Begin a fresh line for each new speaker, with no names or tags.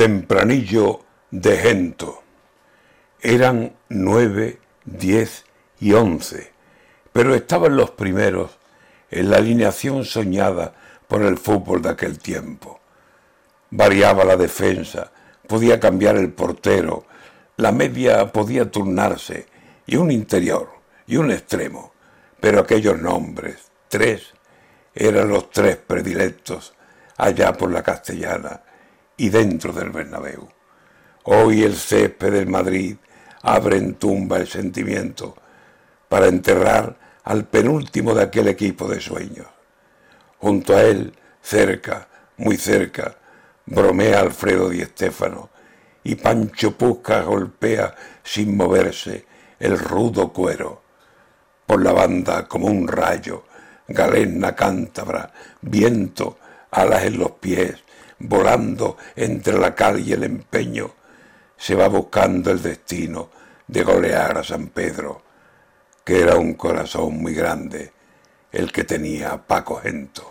Tempranillo de Gento. Eran nueve, diez y once, pero estaban los primeros en la alineación soñada por el fútbol de aquel tiempo. Variaba la defensa, podía cambiar el portero, la media podía turnarse, y un interior, y un extremo, pero aquellos nombres, tres, eran los tres predilectos allá por la castellana y dentro del Bernabéu. Hoy el césped del Madrid abre en tumba el sentimiento para enterrar al penúltimo de aquel equipo de sueños. Junto a él, cerca, muy cerca, bromea Alfredo Di Stéfano y Pancho Pusca golpea sin moverse el rudo cuero. Por la banda como un rayo, galena cántabra, viento, alas en los pies, volando entre la cal y el empeño, se va buscando el destino de golear a San Pedro, que era un corazón muy grande el que tenía Paco Gento.